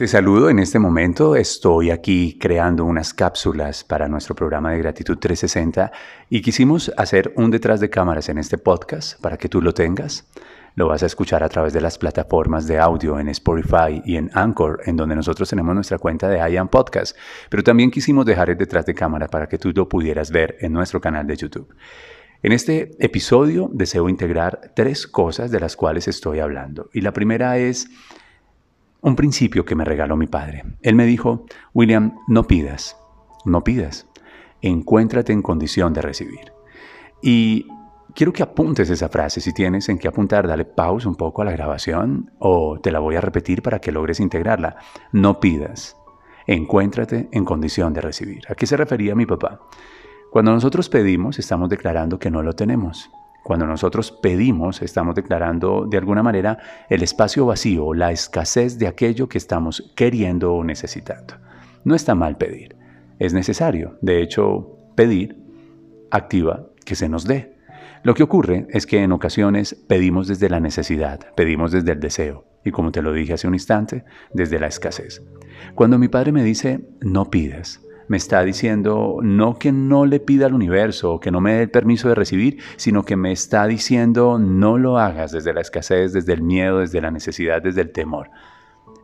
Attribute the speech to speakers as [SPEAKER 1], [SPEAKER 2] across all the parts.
[SPEAKER 1] Te saludo en este momento. Estoy aquí creando unas cápsulas para nuestro programa de Gratitud 360 y quisimos hacer un detrás de cámaras en este podcast para que tú lo tengas. Lo vas a escuchar a través de las plataformas de audio en Spotify y en Anchor, en donde nosotros tenemos nuestra cuenta de IAM Podcast. Pero también quisimos dejar el detrás de cámara para que tú lo pudieras ver en nuestro canal de YouTube. En este episodio deseo integrar tres cosas de las cuales estoy hablando. Y la primera es un principio que me regaló mi padre. Él me dijo, William, no pidas, no pidas, encuéntrate en condición de recibir. Y quiero que apuntes esa frase, si tienes en qué apuntar, dale pausa un poco a la grabación o te la voy a repetir para que logres integrarla. No pidas, encuéntrate en condición de recibir. ¿A qué se refería mi papá? Cuando nosotros pedimos, estamos declarando que no lo tenemos. Cuando nosotros pedimos, estamos declarando de alguna manera el espacio vacío, la escasez de aquello que estamos queriendo o necesitando. No está mal pedir, es necesario. De hecho, pedir activa que se nos dé. Lo que ocurre es que en ocasiones pedimos desde la necesidad, pedimos desde el deseo y como te lo dije hace un instante, desde la escasez. Cuando mi padre me dice, no pidas, me está diciendo no que no le pida al universo o que no me dé el permiso de recibir, sino que me está diciendo no lo hagas desde la escasez, desde el miedo, desde la necesidad, desde el temor.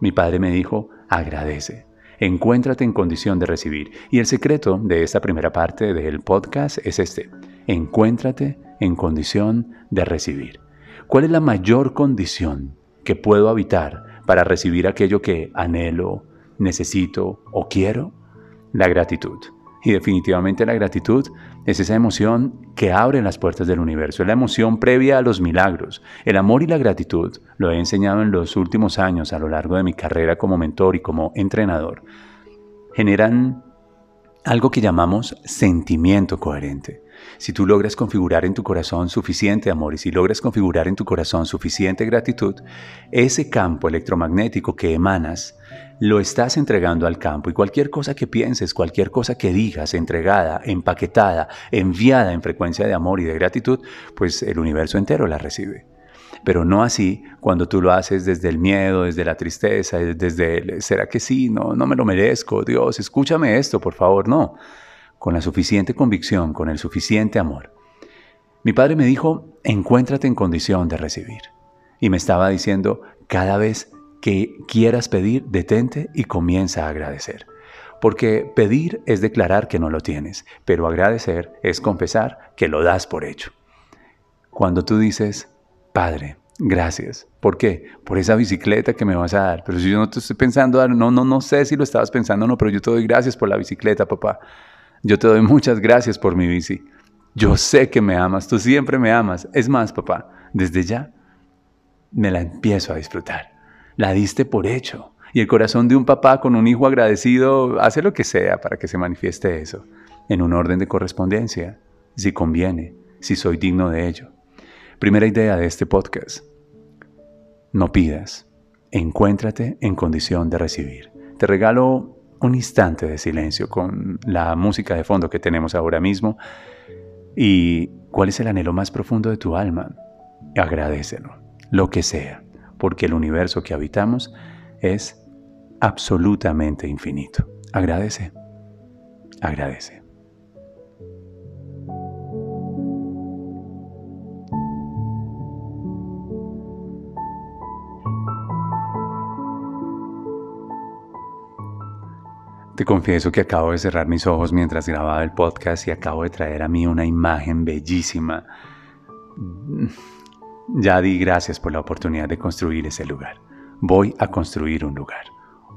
[SPEAKER 1] Mi padre me dijo, agradece, encuéntrate en condición de recibir. Y el secreto de esta primera parte del podcast es este, encuéntrate en condición de recibir. ¿Cuál es la mayor condición que puedo habitar para recibir aquello que anhelo, necesito o quiero? La gratitud. Y definitivamente la gratitud es esa emoción que abre las puertas del universo, es la emoción previa a los milagros. El amor y la gratitud, lo he enseñado en los últimos años a lo largo de mi carrera como mentor y como entrenador, generan algo que llamamos sentimiento coherente. Si tú logras configurar en tu corazón suficiente amor y si logras configurar en tu corazón suficiente gratitud, ese campo electromagnético que emanas lo estás entregando al campo y cualquier cosa que pienses, cualquier cosa que digas, entregada, empaquetada, enviada en frecuencia de amor y de gratitud, pues el universo entero la recibe. Pero no así cuando tú lo haces desde el miedo, desde la tristeza, desde el, ¿será que sí? No, no me lo merezco, Dios, escúchame esto, por favor, no con la suficiente convicción, con el suficiente amor. Mi padre me dijo, encuéntrate en condición de recibir. Y me estaba diciendo, cada vez que quieras pedir, detente y comienza a agradecer. Porque pedir es declarar que no lo tienes, pero agradecer es confesar que lo das por hecho. Cuando tú dices, Padre, gracias. ¿Por qué? Por esa bicicleta que me vas a dar. Pero si yo no te estoy pensando, no, no, no sé si lo estabas pensando o no, pero yo te doy gracias por la bicicleta, papá. Yo te doy muchas gracias por mi bici. Yo sé que me amas, tú siempre me amas. Es más, papá, desde ya me la empiezo a disfrutar. La diste por hecho. Y el corazón de un papá con un hijo agradecido hace lo que sea para que se manifieste eso, en un orden de correspondencia, si conviene, si soy digno de ello. Primera idea de este podcast. No pidas, encuéntrate en condición de recibir. Te regalo un instante de silencio con la música de fondo que tenemos ahora mismo y cuál es el anhelo más profundo de tu alma. Agradecelo, lo que sea, porque el universo que habitamos es absolutamente infinito. Agradece, agradece. Te confieso que acabo de cerrar mis ojos mientras grababa el podcast y acabo de traer a mí una imagen bellísima. Ya di gracias por la oportunidad de construir ese lugar. Voy a construir un lugar.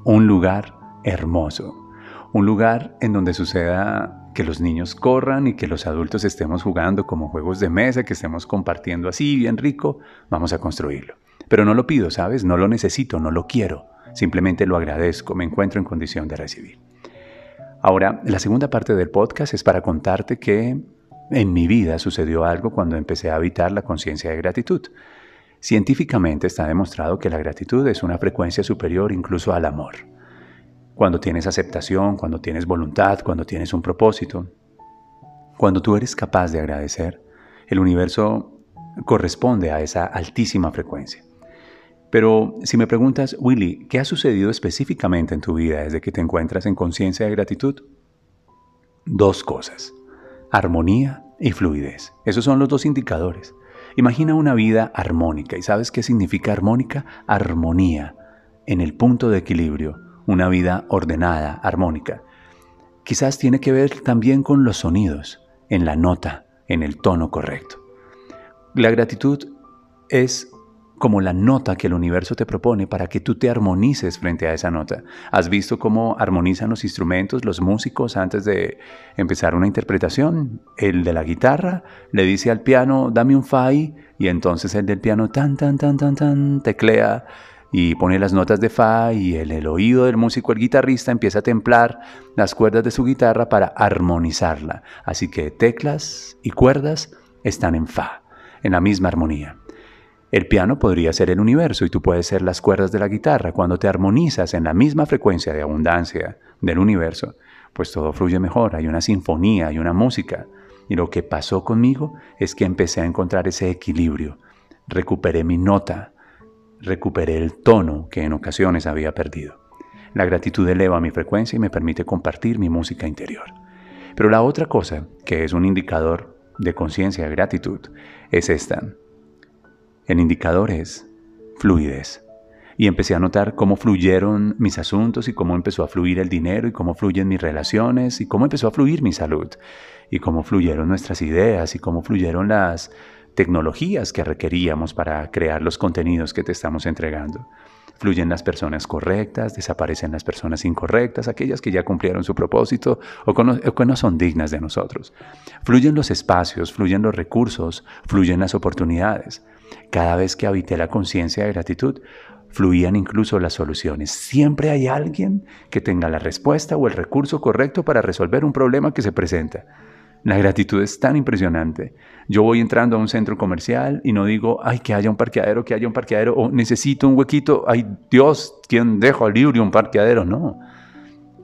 [SPEAKER 1] Un lugar hermoso. Un lugar en donde suceda que los niños corran y que los adultos estemos jugando como juegos de mesa, que estemos compartiendo así bien rico, vamos a construirlo. Pero no lo pido, ¿sabes? No lo necesito, no lo quiero. Simplemente lo agradezco, me encuentro en condición de recibir. Ahora, la segunda parte del podcast es para contarte que en mi vida sucedió algo cuando empecé a habitar la conciencia de gratitud. Científicamente está demostrado que la gratitud es una frecuencia superior incluso al amor. Cuando tienes aceptación, cuando tienes voluntad, cuando tienes un propósito, cuando tú eres capaz de agradecer, el universo corresponde a esa altísima frecuencia. Pero si me preguntas, Willy, ¿qué ha sucedido específicamente en tu vida desde que te encuentras en conciencia de gratitud? Dos cosas, armonía y fluidez. Esos son los dos indicadores. Imagina una vida armónica. ¿Y sabes qué significa armónica? Armonía, en el punto de equilibrio, una vida ordenada, armónica. Quizás tiene que ver también con los sonidos, en la nota, en el tono correcto. La gratitud es como la nota que el universo te propone para que tú te armonices frente a esa nota. ¿Has visto cómo armonizan los instrumentos, los músicos antes de empezar una interpretación? El de la guitarra le dice al piano, dame un fa y entonces el del piano tan tan tan tan tan teclea y pone las notas de fa y el, el oído del músico, el guitarrista, empieza a templar las cuerdas de su guitarra para armonizarla. Así que teclas y cuerdas están en fa, en la misma armonía. El piano podría ser el universo y tú puedes ser las cuerdas de la guitarra. Cuando te armonizas en la misma frecuencia de abundancia del universo, pues todo fluye mejor, hay una sinfonía, hay una música. Y lo que pasó conmigo es que empecé a encontrar ese equilibrio. Recuperé mi nota, recuperé el tono que en ocasiones había perdido. La gratitud eleva mi frecuencia y me permite compartir mi música interior. Pero la otra cosa, que es un indicador de conciencia de gratitud, es esta. El indicador es fluidez. Y empecé a notar cómo fluyeron mis asuntos y cómo empezó a fluir el dinero y cómo fluyen mis relaciones y cómo empezó a fluir mi salud y cómo fluyeron nuestras ideas y cómo fluyeron las tecnologías que requeríamos para crear los contenidos que te estamos entregando. Fluyen las personas correctas, desaparecen las personas incorrectas, aquellas que ya cumplieron su propósito o que no son dignas de nosotros. Fluyen los espacios, fluyen los recursos, fluyen las oportunidades. Cada vez que habité la conciencia de gratitud, fluían incluso las soluciones. Siempre hay alguien que tenga la respuesta o el recurso correcto para resolver un problema que se presenta. La gratitud es tan impresionante. Yo voy entrando a un centro comercial y no digo, ay, que haya un parqueadero, que haya un parqueadero, o necesito un huequito, ay, Dios, ¿quién dejo libre un parqueadero? No.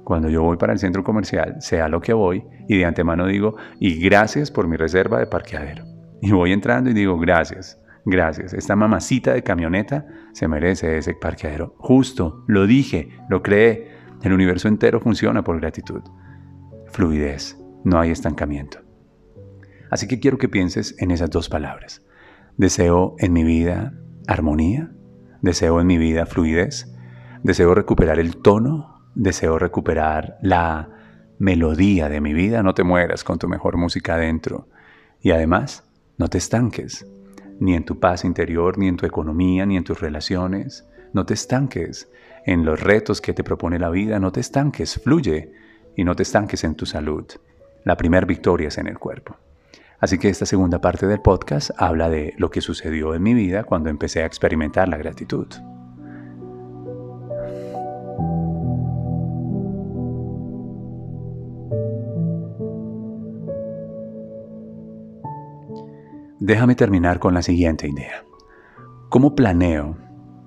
[SPEAKER 1] Cuando yo voy para el centro comercial, sea lo que voy, y de antemano digo, y gracias por mi reserva de parqueadero. Y voy entrando y digo, gracias. Gracias, esta mamacita de camioneta se merece ese parqueadero. Justo, lo dije, lo creé. El universo entero funciona por gratitud. Fluidez, no hay estancamiento. Así que quiero que pienses en esas dos palabras. Deseo en mi vida armonía, deseo en mi vida fluidez, deseo recuperar el tono, deseo recuperar la melodía de mi vida. No te mueras con tu mejor música adentro. Y además, no te estanques ni en tu paz interior, ni en tu economía, ni en tus relaciones. No te estanques en los retos que te propone la vida, no te estanques, fluye y no te estanques en tu salud. La primera victoria es en el cuerpo. Así que esta segunda parte del podcast habla de lo que sucedió en mi vida cuando empecé a experimentar la gratitud. Déjame terminar con la siguiente idea. ¿Cómo planeo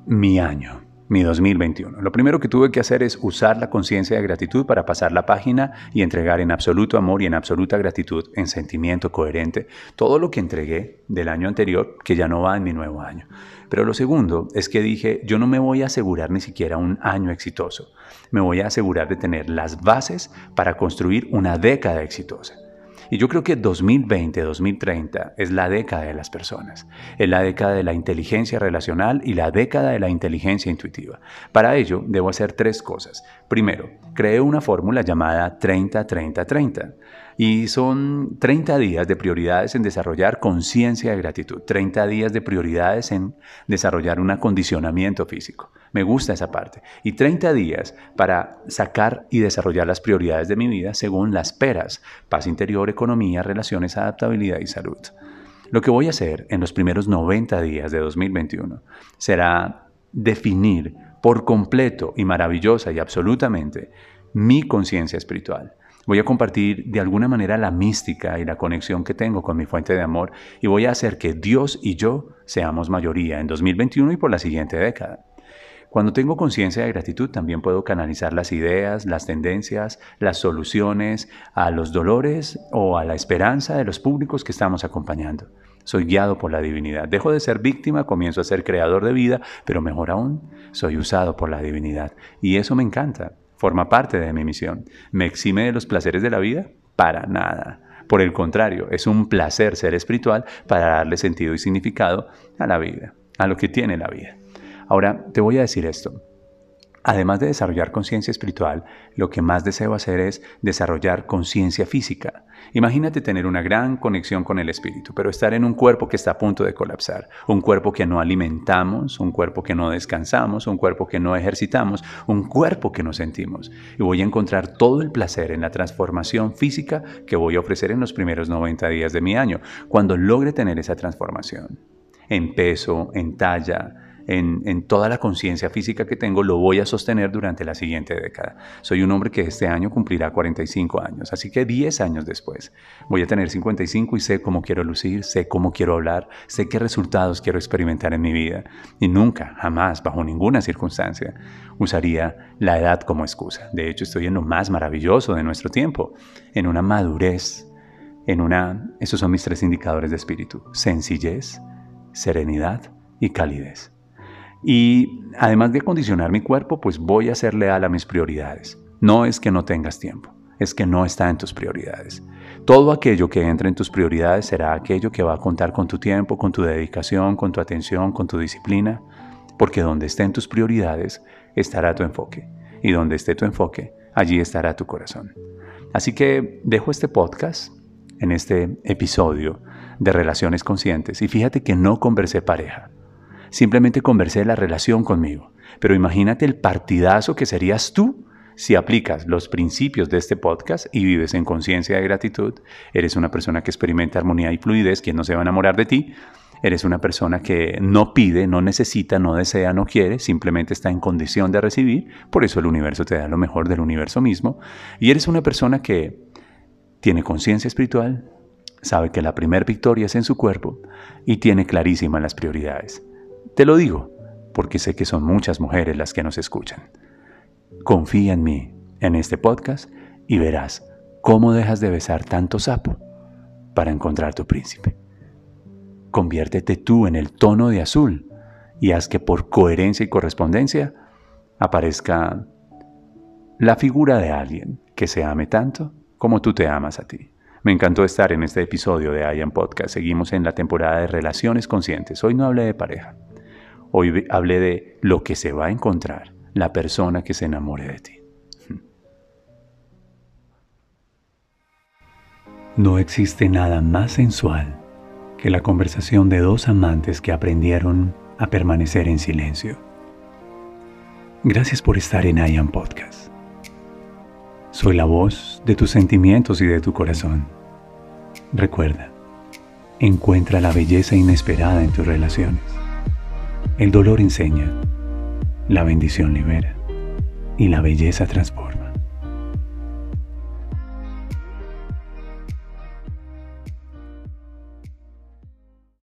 [SPEAKER 1] mi año, mi 2021? Lo primero que tuve que hacer es usar la conciencia de gratitud para pasar la página y entregar en absoluto amor y en absoluta gratitud, en sentimiento coherente, todo lo que entregué del año anterior que ya no va en mi nuevo año. Pero lo segundo es que dije, yo no me voy a asegurar ni siquiera un año exitoso, me voy a asegurar de tener las bases para construir una década exitosa. Y yo creo que 2020, 2030 es la década de las personas, es la década de la inteligencia relacional y la década de la inteligencia intuitiva. Para ello, debo hacer tres cosas. Primero, creé una fórmula llamada 30-30-30 y son 30 días de prioridades en desarrollar conciencia de gratitud, 30 días de prioridades en desarrollar un acondicionamiento físico. Me gusta esa parte. Y 30 días para sacar y desarrollar las prioridades de mi vida según las peras. Paz interior, economía, relaciones, adaptabilidad y salud. Lo que voy a hacer en los primeros 90 días de 2021 será definir por completo y maravillosa y absolutamente mi conciencia espiritual. Voy a compartir de alguna manera la mística y la conexión que tengo con mi fuente de amor y voy a hacer que Dios y yo seamos mayoría en 2021 y por la siguiente década. Cuando tengo conciencia de gratitud también puedo canalizar las ideas, las tendencias, las soluciones a los dolores o a la esperanza de los públicos que estamos acompañando. Soy guiado por la divinidad. Dejo de ser víctima, comienzo a ser creador de vida, pero mejor aún, soy usado por la divinidad. Y eso me encanta, forma parte de mi misión. ¿Me exime de los placeres de la vida? Para nada. Por el contrario, es un placer ser espiritual para darle sentido y significado a la vida, a lo que tiene la vida. Ahora, te voy a decir esto. Además de desarrollar conciencia espiritual, lo que más deseo hacer es desarrollar conciencia física. Imagínate tener una gran conexión con el espíritu, pero estar en un cuerpo que está a punto de colapsar, un cuerpo que no alimentamos, un cuerpo que no descansamos, un cuerpo que no ejercitamos, un cuerpo que no sentimos. Y voy a encontrar todo el placer en la transformación física que voy a ofrecer en los primeros 90 días de mi año, cuando logre tener esa transformación. En peso, en talla, en, toda la conciencia física que tengo, lo voy a sostener durante la siguiente década. Soy un hombre que este año cumplirá 45 años, así que 10 años después voy a tener 55 y sé cómo quiero lucir, sé cómo quiero hablar, sé qué resultados quiero experimentar en mi vida. Y nunca, jamás, bajo ninguna circunstancia, usaría la edad como excusa. De hecho, estoy en lo más maravilloso de nuestro tiempo, en una madurez, en una... Esos son mis tres indicadores de espíritu. Sencillez, serenidad y calidez. Y además de condicionar mi cuerpo, pues voy a ser leal a mis prioridades. No es que no tengas tiempo, es que no está en tus prioridades. Todo aquello que entre en tus prioridades será aquello que va a contar con tu tiempo, con tu dedicación, con tu atención, con tu disciplina, porque donde estén tus prioridades estará tu enfoque, y donde esté tu enfoque, allí estará tu corazón. Así que dejo este podcast en este episodio de Relaciones Conscientes y fíjate que no conversé pareja Simplemente conversé de la relación conmigo. Pero imagínate el partidazo que serías tú si aplicas los principios de este podcast y vives en conciencia de gratitud. Eres una persona que experimenta armonía y fluidez, quien no se va a enamorar de ti. Eres una persona que no pide, no necesita, no desea, no quiere, simplemente está en condición de recibir. Por eso el universo te da lo mejor del universo mismo. Y eres una persona que tiene conciencia espiritual, sabe que la primera victoria es en su cuerpo y tiene clarísimas las prioridades. Te lo digo porque sé que son muchas mujeres las que nos escuchan. Confía en mí en este podcast y verás cómo dejas de besar tanto sapo para encontrar tu príncipe. Conviértete tú en el tono de azul y haz que por coherencia y correspondencia aparezca la figura de alguien que se ame tanto como tú te amas a ti. Me encantó estar en este episodio de I Podcast. Seguimos en la temporada de relaciones conscientes. Hoy no hablé de pareja. Hoy hablé de lo que se va a encontrar la persona que se enamore de ti. No existe nada más sensual que la conversación de dos amantes que aprendieron a permanecer en silencio. Gracias por estar en IAM Podcast. Soy la voz de tus sentimientos y de tu corazón. Recuerda, encuentra la belleza inesperada en tus relaciones. El dolor enseña, la bendición libera y la belleza transforma.